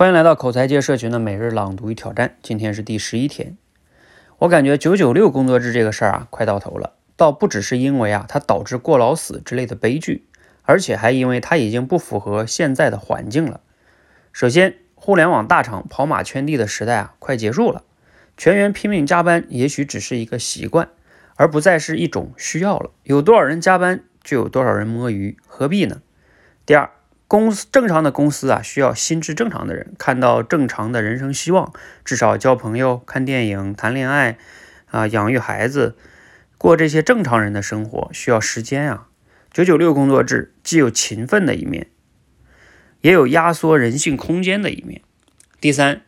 欢迎来到口才界社群的每日朗读与挑战，今天是第十一天。我感觉九九六工作制这个事儿啊，快到头了。倒不只是因为啊，它导致过劳死之类的悲剧，而且还因为它已经不符合现在的环境了。首先，互联网大厂跑马圈地的时代啊，快结束了。全员拼命加班，也许只是一个习惯，而不再是一种需要了。有多少人加班，就有多少人摸鱼，何必呢？第二。公司正常的公司啊，需要心智正常的人，看到正常的人生希望，至少交朋友、看电影、谈恋爱，啊，养育孩子，过这些正常人的生活需要时间啊。九九六工作制既有勤奋的一面，也有压缩人性空间的一面。第三，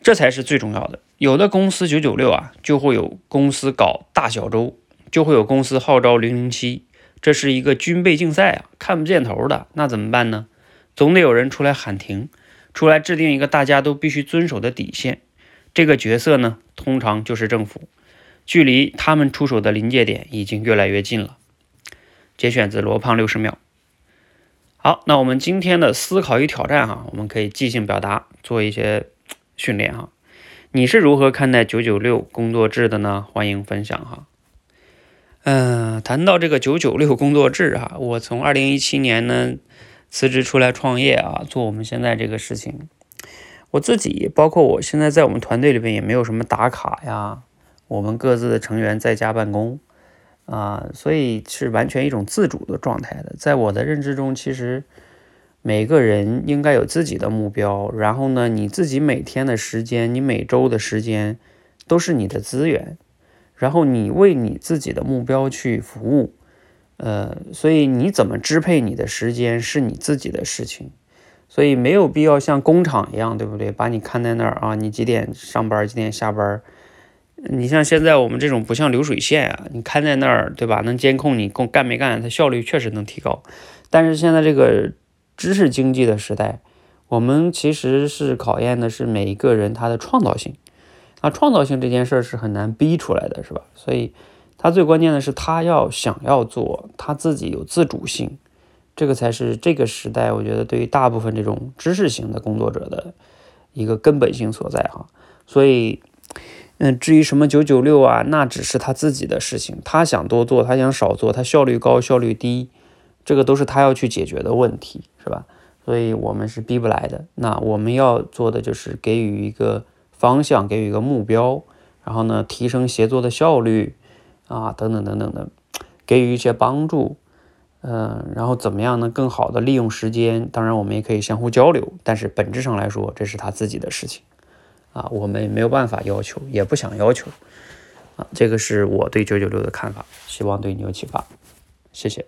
这才是最重要的。有的公司九九六啊，就会有公司搞大小周，就会有公司号召零零七。这是一个军备竞赛啊，看不见头的，那怎么办呢？总得有人出来喊停，出来制定一个大家都必须遵守的底线。这个角色呢，通常就是政府。距离他们出手的临界点已经越来越近了。节选自罗胖六十秒。好，那我们今天的思考与挑战哈，我们可以即兴表达，做一些训练哈。你是如何看待九九六工作制的呢？欢迎分享哈。嗯，谈到这个九九六工作制啊，我从二零一七年呢辞职出来创业啊，做我们现在这个事情。我自己包括我现在在我们团队里边也没有什么打卡呀，我们各自的成员在家办公啊，所以是完全一种自主的状态的。在我的认知中，其实每个人应该有自己的目标，然后呢，你自己每天的时间，你每周的时间都是你的资源。然后你为你自己的目标去服务，呃，所以你怎么支配你的时间是你自己的事情，所以没有必要像工厂一样，对不对？把你看在那儿啊，你几点上班，几点下班？你像现在我们这种不像流水线啊，你看在那儿，对吧？能监控你工干没干，它效率确实能提高。但是现在这个知识经济的时代，我们其实是考验的是每一个人他的创造性。那创造性这件事儿是很难逼出来的，是吧？所以，他最关键的是他要想要做，他自己有自主性，这个才是这个时代我觉得对于大部分这种知识型的工作者的一个根本性所在哈。所以，嗯，至于什么九九六啊，那只是他自己的事情，他想多做，他想少做，他效率高，效率低，这个都是他要去解决的问题，是吧？所以我们是逼不来的。那我们要做的就是给予一个。方向给予一个目标，然后呢，提升协作的效率啊，等等等等的，给予一些帮助，嗯，然后怎么样呢？更好的利用时间，当然我们也可以相互交流，但是本质上来说，这是他自己的事情啊，我们没有办法要求，也不想要求啊，这个是我对九九六的看法，希望对你有启发，谢谢。